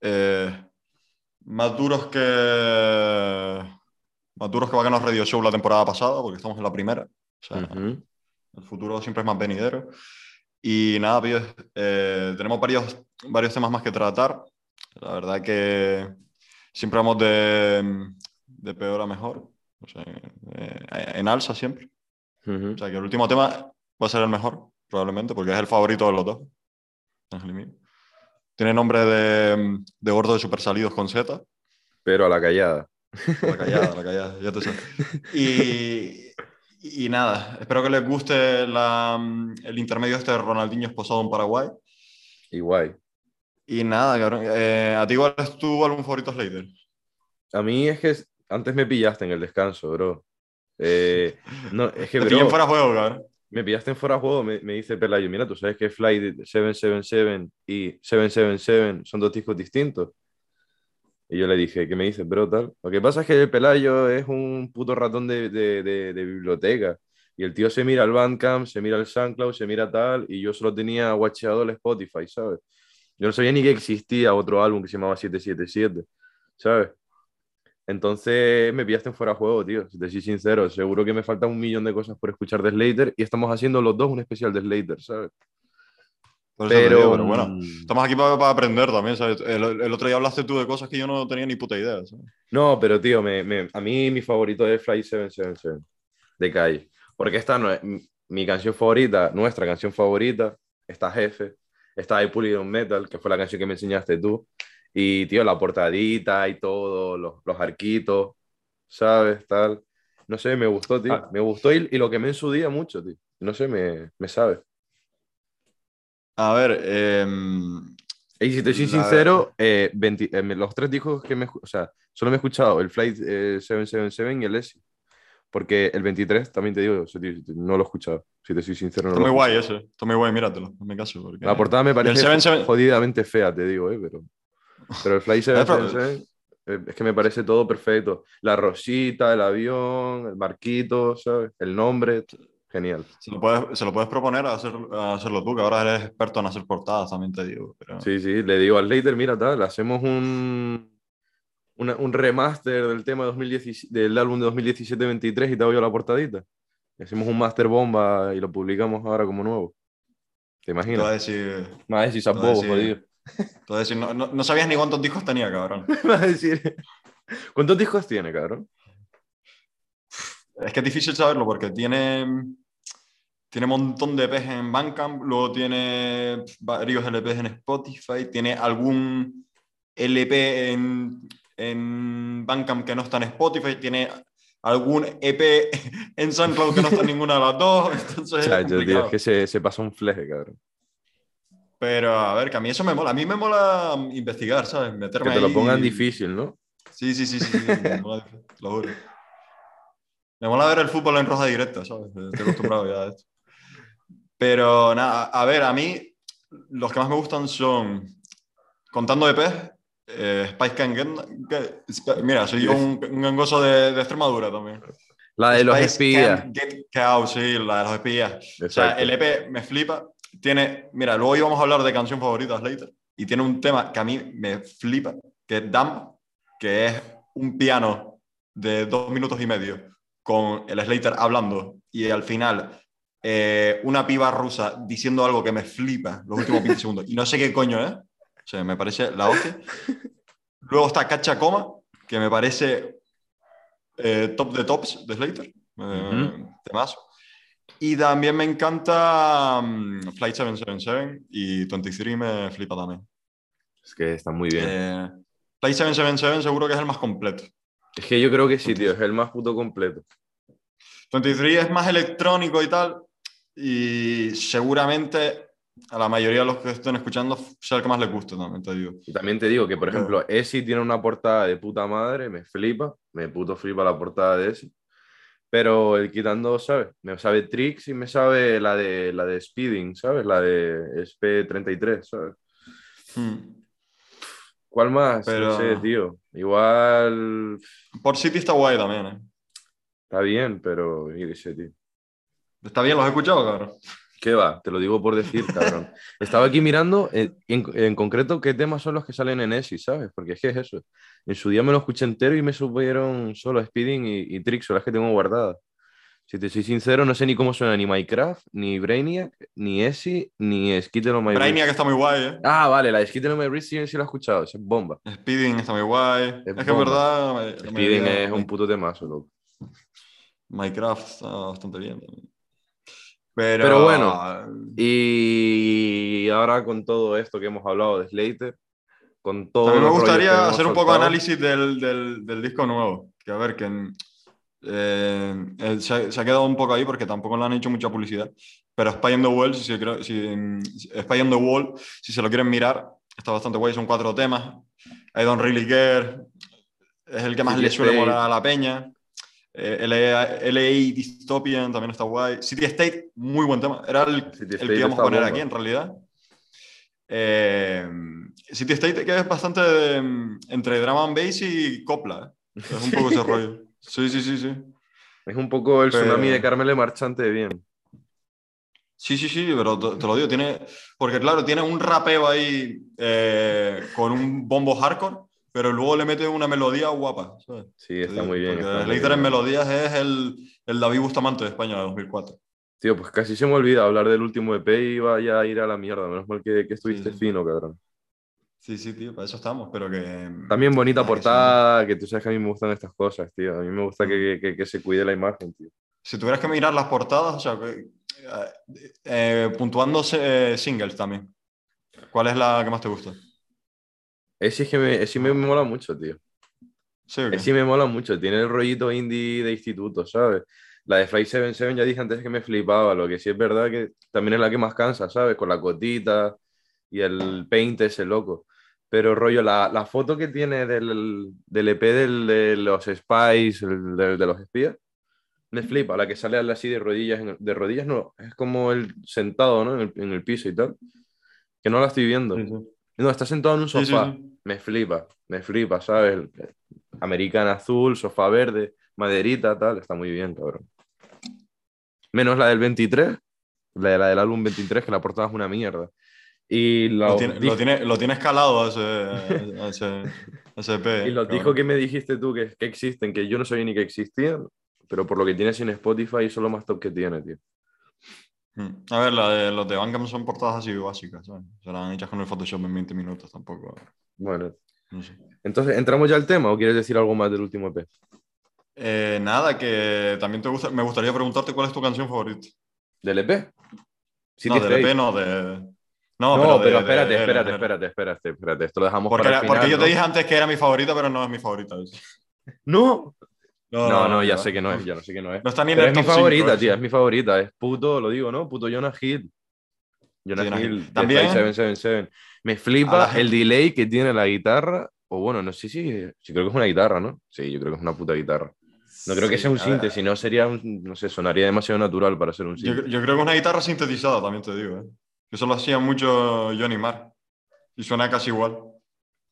Eh, más duros que. Más duros que Bacanos Radio Show la temporada pasada, porque estamos en la primera. O sea, Ujú. el futuro siempre es más venidero. Y nada, pibes, eh, tenemos varios, varios temas más que tratar. La verdad que siempre vamos de, de peor a mejor. O sea, eh, en alza siempre. Ujú. O sea, que el último tema va a ser el mejor, probablemente, porque es el favorito de los dos. Ángel y mío. Tiene nombre de, de gordo de super salidos con Z. Pero a la callada. La callada, la callada, ya te sé. Y, y nada, espero que les guste la- el intermedio este de Ronaldinho esposado en Paraguay. Y guay. Y nada, cabrón. eh, ¿A ti cuál es tu álbum favorito, Slater? A mí es que antes me pillaste en el descanso, bro. Eh, no, es que, bro, fuera juego, cabrón. Me pillaste en fuera de juego, me, me dice Pelayo, mira, tú sabes que Flight 777 y 777 son dos discos distintos. Y yo le dije, ¿qué me dices, bro? Tal. Lo que pasa es que el Pelayo es un puto ratón de, de, de- de biblioteca. Y el tío se mira al Bandcamp, se mira al SoundCloud, se mira tal, y yo solo tenía watcheado el Spotify, ¿sabes? Yo no sabía ni que existía otro álbum que se llamaba 777, ¿sabes? Entonces me pillaste en fuera de juego, tío. Si te soy sincero, seguro que me falta un millón de cosas por escuchar de Slater y estamos haciendo los dos un especial de Slater, ¿sabes? Pero, digo, pero bueno, mm, estamos aquí para, para aprender también, ¿sabes? El, el otro día hablaste tú de cosas que yo no tenía ni puta idea, ¿sabes? No, pero tío, me, me- a mí mi favorito es Fly 777 de calle. Porque esta no es mi, mi canción favorita, nuestra canción favorita, está Jefe, está I Pull It On Metal, que fue la canción que me enseñaste tú. Y tío, la portadita y todo, los, los arquitos, ¿sabes? Tal. No sé, me gustó, tío. Ah. Me gustó y, y lo quemé en su día mucho, tío. No sé, me, me sabe. A ver, em, Y si te soy sincero, eh, 20 eh, los tres discos que me... O sea, solo me he escuchado el Flight eh, 777 y el ESI. Porque el 23, también te digo, no lo he escuchado. Si te soy sincero, no está muy guay ese. Está muy guay, míratelo, en mi caso. Porque... La portada me parece 77 jodidamente fea, te digo, ¿eh? Pero, pero el Flight 777 eh, es que me parece todo perfecto. La rosita, el avión, el marquito, ¿sabes? El nombre, genial. Se lo puedes, se lo puedes proponer a, hacer, a hacerlo tú, que ahora eres experto en hacer portadas, también te digo. Pero... Sí, sí, le digo al Slater, mira, tal, hacemos un, una- un remaster del tema 2017 del álbum de 2017-23 y te doy la portadita. Hacemos un master bomba y lo publicamos ahora como nuevo. ¿Te Te voy a imaginas? decir, Me vas a decir, Decir no, no, no sabías ni cuántos discos tenía, cabrón. Me vas a decir, ¿cuántos discos tiene, cabrón? Es que es difícil saberlo porque tiene, tiene un montón de EPs en Bandcamp, luego tiene varios LPs en Spotify, tiene algún LP en, en Bandcamp que no está en Spotify, tiene algún EP en SoundCloud que no está en ninguna de las dos. Entonces, es que se, se pasa un fleje, cabrón. Pero a ver, que a mí eso me mola. A mí me mola investigar, ¿sabes? Meterme Que te lo ahí pongan y- difícil, ¿no? Sí, sí, sí, sí, sí, me mola, lo juro. Me mola ver el fútbol en roja directa, ¿sabes? Estoy acostumbrado ya a esto. Pero nada, a ver, a mí los que más me gustan son, contando de pez, eh, Spice Can Get... Get- Mira, soy un, un gangoso de, de Extremadura también. La de los Spice espías. Can Get Cow, sí, la de los espías. O sea, Exacto. el EP me flipa. Tiene, mira, luego íbamos a hablar de canción favorita Slater y tiene un tema que a mí me flipa, que es Dumb, que es un piano de dos minutos y medio con el Slater hablando y al final eh, una piba rusa diciendo algo que me flipa los últimos 20 segundos y no sé qué coño es, o sea, me parece la hostia. Luego está Cacha Coma, que me parece eh, top de tops de Slater, eh, Ujú. temazo. Y también me encanta mm, Flight 777 y 23 me flipa también. Es que está muy bien. Eh, Flight 777 seguro que es el más completo. Es que yo creo que sí, tío, es el más puto completo. 23 es más electrónico y tal, y seguramente a la mayoría de los que estén escuchando sea el que más les guste también, te digo. Y también te digo que, por Ok. ejemplo, Esi tiene una portada de puta madre, me flipa, me puto flipa la portada de Esi. Pero el quitando, ¿sabes? Me sabe Tricks y me sabe la de, la de Speeding, ¿sabes? La de SP33, ¿sabes? Hmm. ¿Cuál más? Pero- No sé, tío. Igual Por City está guay también, ¿eh? está bien, pero yo qué sé, tío. Está bien, los he escuchado, cabrón. ¿Qué va? Te lo digo por decir, cabrón. Estaba aquí mirando, eh, en, en concreto, qué temas son los que salen en ESI, ¿sabes? Porque es que es eso. En su día me lo escuché entero y me subieron solo Speeding y, y Trix, son las que tengo guardadas. Si te soy sincero, no sé ni cómo suena ni Minecraft, ni Brainiac, ni ESI, ni Skittle on My. Brainiac está muy guay, ¿eh? Ah, vale, la de Skittle on My Wrist sí, sí la he escuchado, es bomba. Speeding está muy guay. Es, Es que bomba. verdad. la Speeding es un puto temazo, loco. Minecraft está bastante bien. también. Pero, Pero bueno, Y ahora con todo esto que hemos hablado de Slater, con todo... Me los rollos que gustaría hacer un poco de análisis del, del, del disco nuevo. Que a ver, que eh, eh, se, ha, se ha quedado un poco ahí porque tampoco le han hecho mucha publicidad. Pero Spy on the Wall, si, si, mm, Spy on the Wall, si se lo quieren mirar, está bastante guay. Son cuatro temas. I Don't Really Care. Es el que más le suele molar a la peña. Eh, LA, LA Dystopian también está guay. City State, muy buen tema. Era el, que íbamos a poner aquí en realidad. Eh, City State que es bastante de, mm, entre drama and bass y copla. ¿eh? Es un poco ese rollo. Sí, sí, sí, sí. Es un poco el Pero- tsunami de Carmele Marchante de bien. Sí, sí, sí, pero te, te lo digo, tiene, porque claro, tiene un rapeo ahí con un bombo hardcore, pero luego le mete una melodía guapa. ¿sabes? Sí, está muy bien. Porque muy Slater en bien. melodías es el, el David Bustamante de España de 2004. Tío, pues casi se me olvida hablar del último EP y iba ya a ir a la mierda. Menos mal que, que estuviste Sí. fino, cabrón. Sí, sí, tío, para eso estamos, pero que... También bonita Ah, que sí. portada, que tú sabes que a mí me gustan estas cosas, tío. A mí me gusta Mm. que, que- que se cuide la imagen, tío. Si tuvieras que mirar las portadas, o sea, eh, eh, puntuándose eh, singles también, ¿cuál es la que más te gusta? Ese es que me, ese me mola mucho, tío. Sí, ¿o qué? Ese me mola mucho. Tiene el rollito indie de instituto, ¿sabes? La de Flight 77 ya dije antes que me flipaba. Lo que sí es verdad que también es la que más cansa, ¿sabes? Con la cotita y el paint ese loco. Pero rollo, la, la foto que tiene del, del EP del, de los Spice, el de, de los espías, me flipa. La que sale así de rodillas, de rodillas no, es como el sentado, ¿no? En el, en el piso y tal. Que no la estoy viendo. Sí, sí. No, está sentado en un sofá. sí. Me flipa, me flipa, ¿sabes? Americana azul, sofá verde, maderita, tal. Está muy bien, cabrón. Menos la del 23, la, de- la del álbum 23, que la portada es una mierda. Y Lo los, tiene, dis- lo, tiene, lo tiene escalado ese, ese, ese EP. y los discos que me dijiste tú que, que existen, que yo no sabía ni que existían, pero por lo que tienes en Spotify son lo más top que tiene, tío. Mm. A ver, la de, los de Bandcamp son portadas así básicas, ¿sabes? Serán hechas con el Photoshop en 20 minutos, tampoco. Bueno, No sé. entonces, ¿entramos ya al tema o quieres decir algo más del último EP? Eh, nada, que también te gusta. Me gustaría preguntarte cuál es tu canción favorita. ¿Del EP? City no, del. EP, no, de. No, No, pero, de- de- espérate, de- espérate, espérate, espérate, espérate. Esto lo dejamos Porque, para era- el porque final, yo ¿no? te dije antes que era mi favorita, pero no es mi favorita. No, No, no, no, ya sé que no es, ya no sé que no es. No está ni en el es mi top favorita, tío, es mi favorita. Es puto, lo digo, ¿no? Puto Jonah Hill. Jonah Jonah Hill, Hill. También- Flight 777. Me flipa el delay que tiene la guitarra. O bueno, no sé si. Sí, creo que es una guitarra, ¿no? Sí, yo creo que es una puta guitarra. No creo que Sí, sea un sinte, si no sería un. No sé, sonaría demasiado natural para ser un Yo, sinte. yo creo que es una guitarra sintetizada, también te digo. ¿eh? Eso lo hacía mucho Johnny Marr. Y suena casi igual.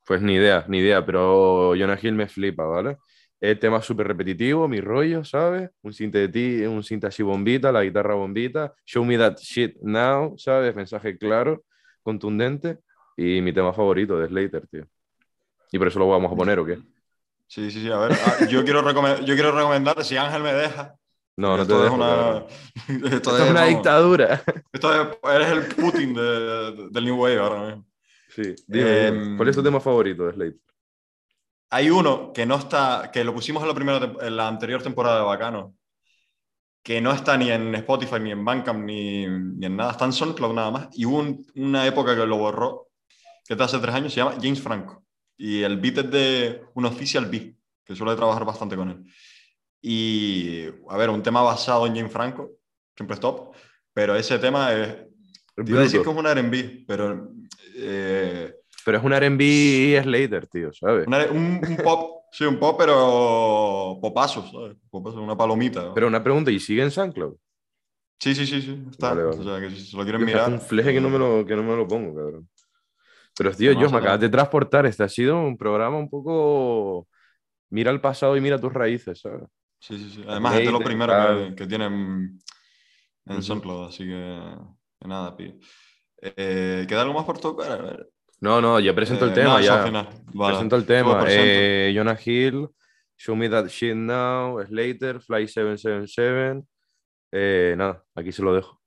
Pues ni idea, ni idea, pero Jonah Hill me flipa, ¿vale? El tema súper repetitivo, mi rollo, ¿sabes? Un sinte un sinte así bombita, la guitarra bombita. Show me that shit now, ¿sabes? Mensaje claro, contundente. Y mi tema favorito de Slater, tío. Y por eso lo vamos a poner, ¿o qué? Sí, sí, sí. A ver, ah, yo, quiero yo quiero recomendar, si Ángel me deja. No, no te dejo. es una, cabrón. esto Esto es es, una vamos, dictadura. esto es- eres el Putin de- de- del New Wave ahora mismo. Sí, dime, Em, dime, ¿cuál es tu tema favorito de Slater? Hay uno que no está, que lo pusimos en la, primera, en la anterior temporada de Bacano, que no está ni en Spotify, ni en Bandcamp, ni, ni en nada, está en SoundCloud nada más. Y hubo un- una época que lo borró, que está hace tres años, se llama James Franco. Y el beat es de un official beat, que suele trabajar bastante con él. Y, a ver, un tema basado en James Franco, siempre es top, pero ese tema es, te iba a decir que es un R&B, pero eh, Pero es un R&B Slater, tío, ¿sabes? una- un, un pop, sí, un pop, pero popazo, ¿sabes? Popazo, una palomita. Pero una pregunta, ¿y sigue en SoundCloud? Sí, sí, sí, sí, está. Vale, vale. O sea, que si se lo quieren mirar. Un fleje que no me lo, que no me lo pongo, cabrón. Pero, tío, yo me acabas temazo. de transportar. Este ha sido un programa un poco. Mira el pasado y mira tus raíces, ¿sabes? Sí, sí, sí. Además, es de lo primero que, que tienen en. SoundCloud, así que. Que nada, tío. Eh, ¿Queda algo más por tocar? A ver. No, no, ya presento el Eh, tema, ya. Vale. Presento el tema. Eh, Jonah Hill, Show Me That Shit Now, Slater, Fly 777. Eh, nada, aquí se lo dejo.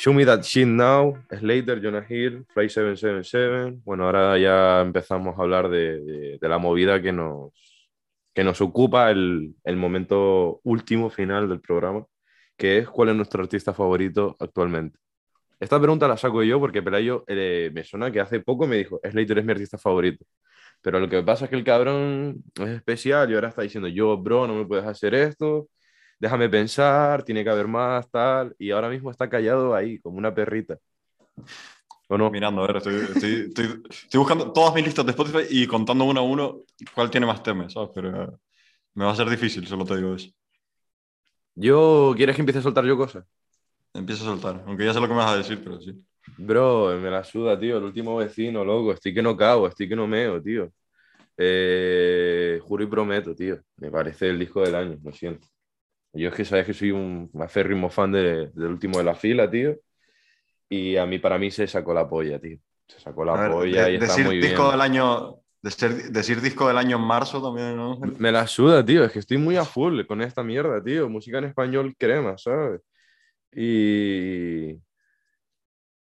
Show Me That Shit Now, Slater, Jonah Hill, Fly 777. Bueno, ahora ya empezamos a hablar de, de- de la movida que nos, que nos ocupa el, el momento último final del programa, que es cuál es nuestro artista favorito actualmente. Esta pregunta la saco yo porque Pelayo eh, me suena que hace poco me dijo, Slater es mi artista favorito. Pero lo que pasa es que el cabrón es especial y ahora está diciendo, yo, bro, no me puedes hacer esto, déjame pensar, tiene que haber más, tal. Y ahora mismo está callado ahí, como una perrita. ¿O no? Mirando, a ver, estoy, estoy, estoy- estoy buscando todas mis listas de Spotify y contando uno a uno cuál tiene más temas, ¿sabes? Pero me va a ser difícil, solo te digo eso. Yo, ¿quieres que empiece a soltar yo cosas? Empieza a soltar, aunque ya sé lo que me vas a decir, pero sí. Bro, me la suda, tío. El último vecino, loco. Estoy que no cago, estoy que no meo, tío. Eh, juro y prometo, tío. Me parece el disco del año, lo siento. Yo es que sabes que soy un aférrimo fan de- del último de la fila, tío. Y a mí, para mí, se sacó la polla, tío. Se sacó la ver, polla de- y está decir muy disco bien. del año, decir, decir disco del año en marzo también, ¿no? Me la suda, tío. Es que estoy muy a full con esta mierda, tío. Música en español crema, ¿sabes? Y.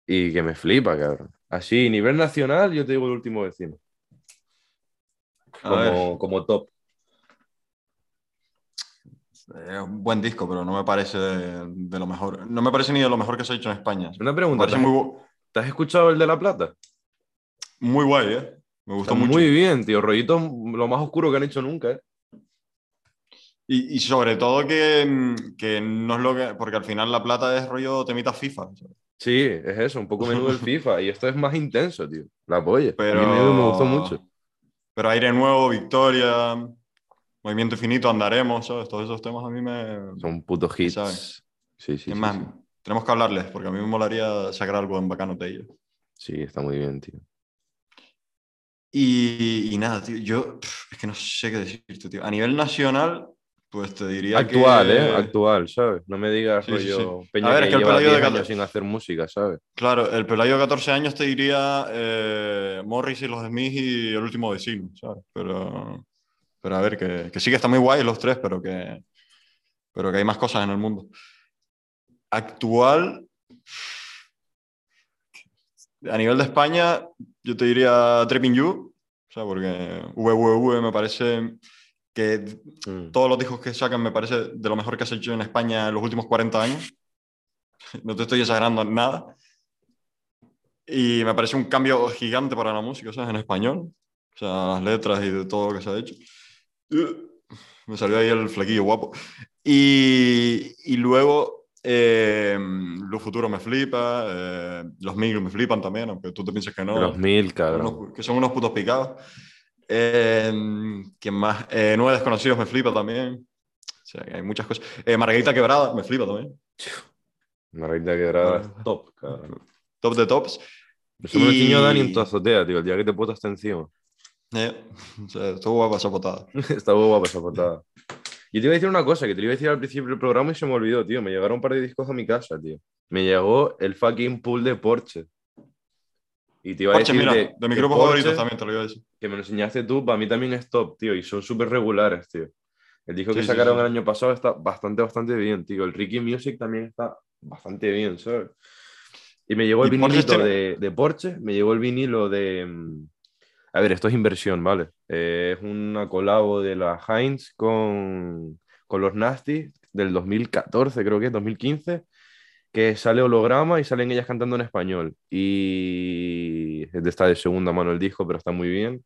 Y que me flipa, cabrón. Así, nivel nacional, yo te digo el último vecino. Como, como top. Es un buen disco, pero no me parece de, de lo mejor. No me parece ni de lo mejor que se ha hecho en España. Una pregunta. ¿Te has, muy, gu- te has escuchado el de La Plata? muy guay, ¿eh? Me gustó Está mucho. muy bien, tío. Rollito lo más oscuro que han hecho nunca, ¿eh? Y, y sobre todo que, que no es lo que. Porque al final la plata es rollo temita FIFA. ¿sabes? Sí, es eso, un poco menudo el FIFA. Y esto es más intenso, tío. La polla. Pero. A mí me gustó mucho. Pero aire nuevo, victoria, movimiento infinito, andaremos, ¿sabes? Todos esos temas a mí me. Son putos hits. ¿Sabes? Sí, sí, sí, más, sí. tenemos que hablarles, porque a mí me molaría sacar algo en bacano de ellos. Sí, está muy bien, tío. Y, y nada, tío, yo es que no sé qué decirte, tío. A nivel nacional, Pues te diría Actual, que... ¿eh? Actual, ¿sabes? No me digas Sí, rollo sí. peña A ver, que es que el lleva Pelayo de 10 años sin hacer música, ¿sabes? Claro, el Pelayo de 14 años te diría eh, Morris y los Smith y el último vecino, ¿sabes? Pero, pero a ver, que, que sí que están muy guays los tres, pero que, pero que hay más cosas en el mundo. Actual, a nivel de España, yo te diría Tripping You, o sea, porque VVV me parece que Mm. todos los discos que sacan me parece de lo mejor que has hecho en España en los últimos 40 años. No te estoy exagerando en nada. Y me parece un cambio gigante para la música, ¿sabes? En español. O sea, las letras y de todo lo que se ha hecho. Me salió ahí el flequillo guapo. Y, y luego, eh, Luz Futuro me flipa, eh, los Mil me flipan también, aunque tú te pienses que no. Los mil, cabrón. Unos- que son unos putos picados. Eh, ¿Quién más? Eh, Nueve Desconocidos me flipa también. O sea, que hay muchas cosas. Eh, Margarita Quebrada me flipa también. Margarita Quebrada es top, cabrón. Top de tops. Enseñó Y- Dani en tu azotea, tío. El día que te puto hasta encima. Eh, estuvo guapa esa potada. Muy guapa esa portada. Y te iba a decir una cosa que te iba a decir al principio del programa y se me olvidó, tío. Me llegaron un par de discos a mi casa, tío. Me llegó el fucking pool de Porsche. Y te iba a Porsche, decir mira, de, de, grupos Porsche, favoritos también te lo iba a decir. Que me lo enseñaste tú, para mí también es top, tío. Y son súper regulares, tío. El disco Sí, que sacaron sí. el año pasado está bastante, bastante bien, tío. El Ricky Music también está bastante bien, ¿sabes? Y me llegó el tiene- de, de Porsche, me llegó el vinilo de... A ver, esto es inversión, ¿vale? Eh, es una colabo de la Heinz con, con los Nasty del 2014, creo que es 2015, que sale holograma y salen ellas cantando en español. Y está de segunda mano el disco, pero está muy bien.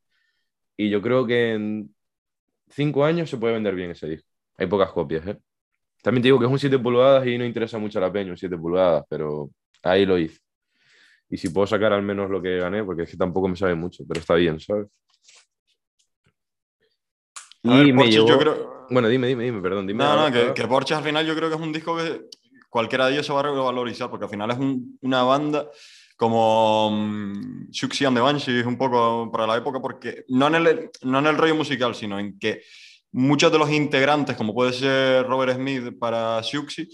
Y yo creo que en cinco años se puede vender bien ese disco. Hay pocas copias, ¿eh? También te digo que es un 7 pulgadas y no interesa mucho a la peña un 7 pulgadas, pero ahí lo hice. Y si puedo sacar al menos lo que gané, porque es que tampoco me sabe mucho, pero está bien, ¿sabes? Ver, Y me Porsche, llegó... yo creo... Bueno, dime, dime, dime, perdón, dime. No, no, que, que Porsche al final yo creo que es un disco que cualquiera de ellos se va a revalorizar, porque al final es un- una banda como um, Siouxsie and the Banshees, un poco para la época, porque no en, el, no en el rollo musical, sino en que muchos de los integrantes, como puede ser Robert Smith para Siouxsie,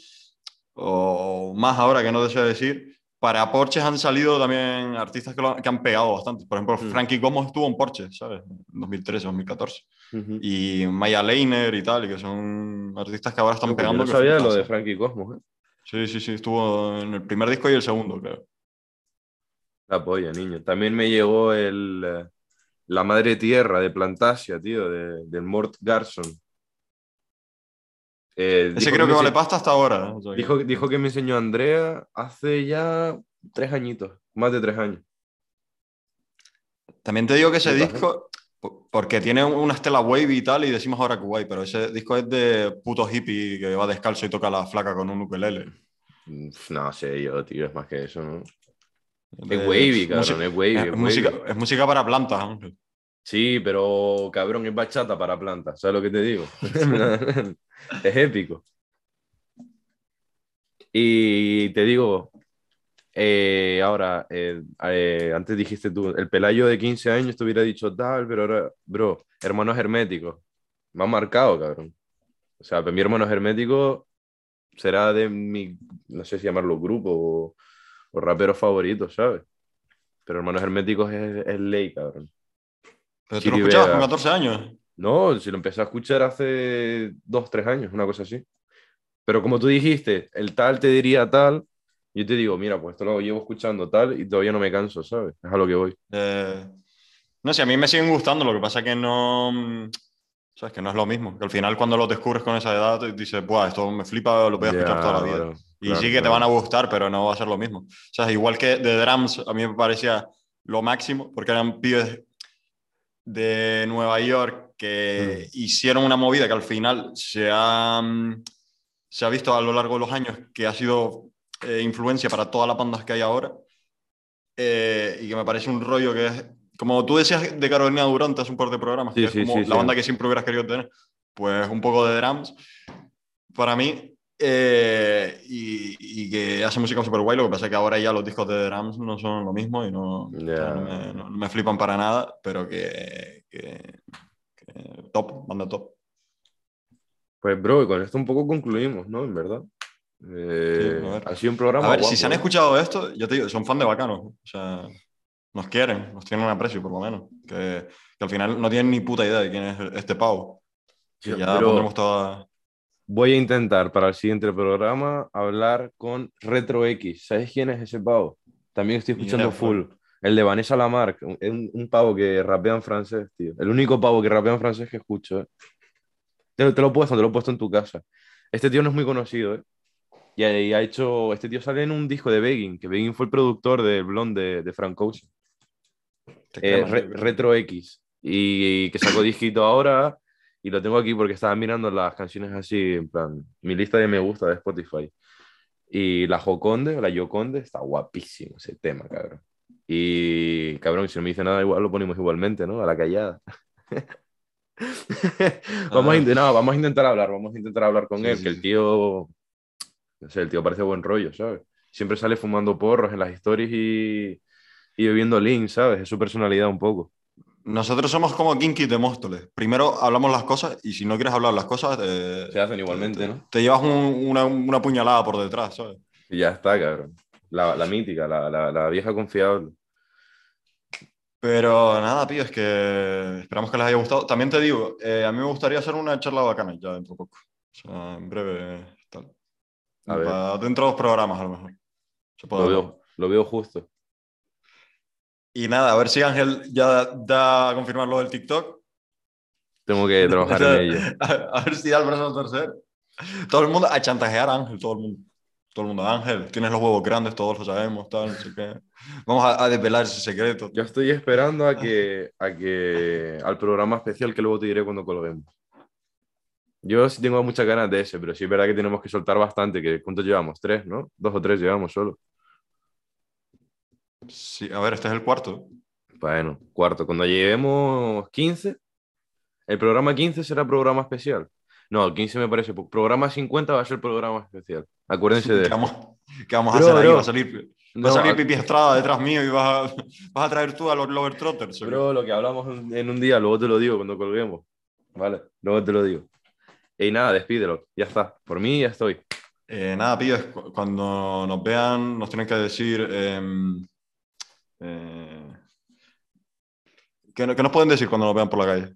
o más ahora que no deseo decir, para Porsche han salido también artistas que, lo- que han pegado bastante. Por ejemplo, Mm. Frankie Como estuvo en Porsche, ¿sabes? En 2013, 2014 Ujú. y Maya Leiner y tal, que son artistas que ahora están yo pegando. no que sabía lo de Frankie Cosmos, ¿eh? Sí, sí, sí, estuvo en el primer disco y el segundo, creo. La polla, niño. También me llegó el, eh, La Madre Tierra de Plantasia, tío, de, del Mort Garson. Eh, Ese creo que me vale pasta hasta ahora. que- Dijo, dijo que me enseñó Andrea hace ya tres añitos, más de tres años. También te digo que ese disco, po- porque tiene una estela wave y tal, y decimos ahora que guay, pero ese disco es de puto hippie que va descalzo y toca la flaca con un ukelele. No sé yo, tío, es más que eso, ¿no? De- Es wavy, cabrón, es wavy. es es música, wavy. es música para plantas, Ángel. Sí, pero cabrón, es bachata para plantas, ¿sabes lo que te digo? es épico. Y te digo, eh, ahora, eh, eh, antes dijiste tú, el Pelayo de 15 años te hubiera dicho tal, pero ahora, bro, hermanos herméticos, me ha marcado, cabrón. O sea, mi hermano hermético será de mi, no sé si llamarlo grupo o, o rapero favorito, ¿sabes? Pero hermanos herméticos es, es ley, cabrón. Pero tú Chiri lo escuchabas Vega. con 14 años. No, si lo empecé a escuchar hace dos, tres años, una cosa así. Pero como tú dijiste, el tal te diría tal, yo te digo, mira, pues esto lo llevo escuchando tal y todavía no me canso, ¿sabes? Es a lo que voy. Eh, no sé, a mí me siguen gustando, lo que pasa que no. mm, ¿Sabes? Que no es lo mismo. Que al final, cuando lo descubres con esa edad, dices, Buah, esto me flipa, lo voy a escuchar toda la vida. y claro, sí que te van a gustar, pero no va a ser lo mismo. O sea, igual que The Drums, a mí me parecía lo máximo, porque eran pibes de Nueva York que Mm. hicieron una movida que al final se ha, mm, se ha visto a lo largo de los años que ha sido eh, influencia para todas las bandas que hay ahora. Eh, y que me parece un rollo que es, como tú decías de Carolina Durante hace un par de programas, Sí, que es sí, como sí, la banda que siempre hubieras querido tener, pues un poco de drums para mí. eh, y, y que hace música súper guay, lo que pasa es que ahora ya los discos de drums no son lo mismo y no, Ya. no, me, no- no me flipan para nada, pero que, que- que top, banda top. Pues, bro, y con esto un poco concluimos, ¿no? En verdad. Eh, ver. ha sido un programa. A ver, guapo, si se han ¿eh? escuchado esto, ya te digo, son fan de bacanos. O sea, nos quieren, nos tienen aprecio, por lo menos. Que, que al final no tienen ni puta idea de quién es este pavo. Sí, ya pondremos toda. Voy a intentar para el siguiente programa hablar con Retro X. ¿Sabes quién es ese pavo? También estoy escuchando full. El de Vanessa Lamarck, un, un- un pavo que rapea en francés, tío. El único pavo que rapea en francés que escucho, ¿eh? Te, lo- te lo he puesto, te lo he puesto en tu casa. Este tío no es muy conocido, ¿eh? Y, ha- y ha hecho. Este tío sale en un disco de Begging, que Begging fue el productor del blonde de, de Frank Ocean. Eh, Re- Retro X. Y, que sacó disquito ahora. Y lo tengo aquí porque estaba mirando las canciones así, en plan, mi lista de me gusta de Spotify. Y la Joconde, la Yoconde, está guapísimo ese tema, cabrón. Y, cabrón, si no me dice nada, igual lo ponemos igualmente, ¿no? A la callada. vamos, a Ah. int- no, vamos a intentar hablar, vamos a intentar hablar con Sí, él, sí, que el tío, no sé, el tío parece buen rollo, ¿sabes? Siempre sale fumando porros en las stories y, y bebiendo lean, ¿sabes? Es su personalidad un poco. Nosotros somos como Kinky de Móstoles. Primero hablamos las cosas y si no quieres hablar las cosas, eh, Se hacen igualmente, te, ¿no? te llevas un- una, una puñalada por detrás, ¿sabes? Y ya está, cabrón. La, la mítica, la, la, la vieja confiable. Pero nada, tío, es que esperamos que les haya gustado. También te digo, eh, a mí me gustaría hacer una charla bacana ya dentro de poco. O sea, en breve, tal. A ver. Pa- dentro de los programas, a lo mejor. Se puede Lo veo, lo veo justo. Y nada, a ver si Ángel ya da a confirmar lo del TikTok. Tengo que trabajar en ello. A, a ver si da el brazo a torcer. Todo el mundo a chantajear a Ángel, todo el mundo. Todo el mundo, Ángel, tienes los huevos grandes, todos lo sabemos, tal, no sé qué. Vamos a, a desvelar ese secreto. Yo estoy esperando a que, a que al programa especial que luego te diré cuando colguemos. Yo sí tengo muchas ganas de ese, pero sí es verdad que tenemos que soltar bastante. Que, ¿Cuántos llevamos? Tres, ¿no? Dos o tres llevamos solo. Sí, a ver, este es el cuarto. Bueno, cuarto. Cuando lleguemos 15, el programa 15 será programa especial. No, el 15 me parece. Programa 50 va a ser programa especial. Acuérdense de ¿Qué vamos, qué vamos a Bro, hacer ahí? Va a salir, va No, a salir a- Pipi Estrada detrás mío y vas a, vas a traer tú a los Lover Trotters. Bro, lo que hablamos en un día, luego te lo digo cuando colguemos. Vale, luego te lo digo. Y nada, despídelo. Ya está. Por mí ya estoy. Eh, nada, pibes, cu- cuando nos vean nos tienen que decir... em, eh, ¿qué, qué nos pueden decir cuando nos vean por la calle?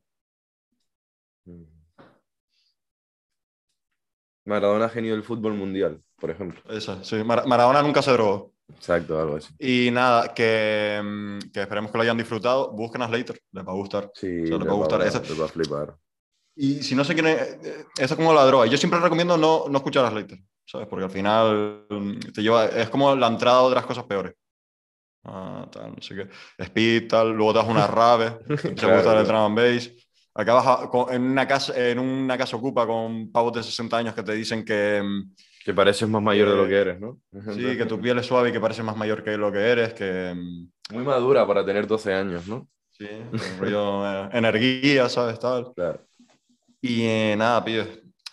Maradona genio del fútbol mundial, por ejemplo. Esa, sí. Mar- Maradona nunca se drogó. Exacto, algo así. Y nada, que, em, que esperemos que lo hayan disfrutado. Busquen a Slater, les va a gustar. Sí, O sea, te les va a gustar. Esa- te va a flipar. Y si no sé quién es, eh, eso es como la droga. Yo siempre recomiendo no, no escuchar a Slater, ¿sabes? Porque al final mm, te lleva, es como la entrada a otras cosas peores. Ah, tal, no sé qué. Speed, tal, luego te das una rave, te empieza a Claro, gustar el drum and bass. Acabas a- en, una casa, en una casa ocupa con pavos de 60 años que te dicen que, mm, Que pareces más mayor de lo Eh, que eres, ¿no? sí, que tu piel es suave y que pareces más mayor que lo que eres, que mm, Muy madura para tener 12 años, ¿no? sí, rollo, eh, energía, ¿sabes? Tal. Claro. Y eh, nada, pibes,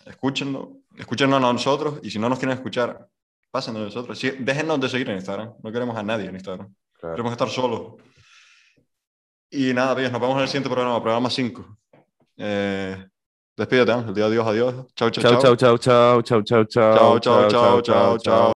escúchenlo, escúchenos a nosotros y si no nos quieren escuchar, pasen de nosotros. Sí, déjennos de seguir en Instagram, no queremos a nadie en Instagram, claro. queremos estar solos. Y nada, pibes, nos vemos en el siguiente programa, programa 5. Eh, despídete, Ángel, di adiós, adiós. Chao, Chao, chao, chao, chao, chao, chao, Chao, chao, chao, chao, chao.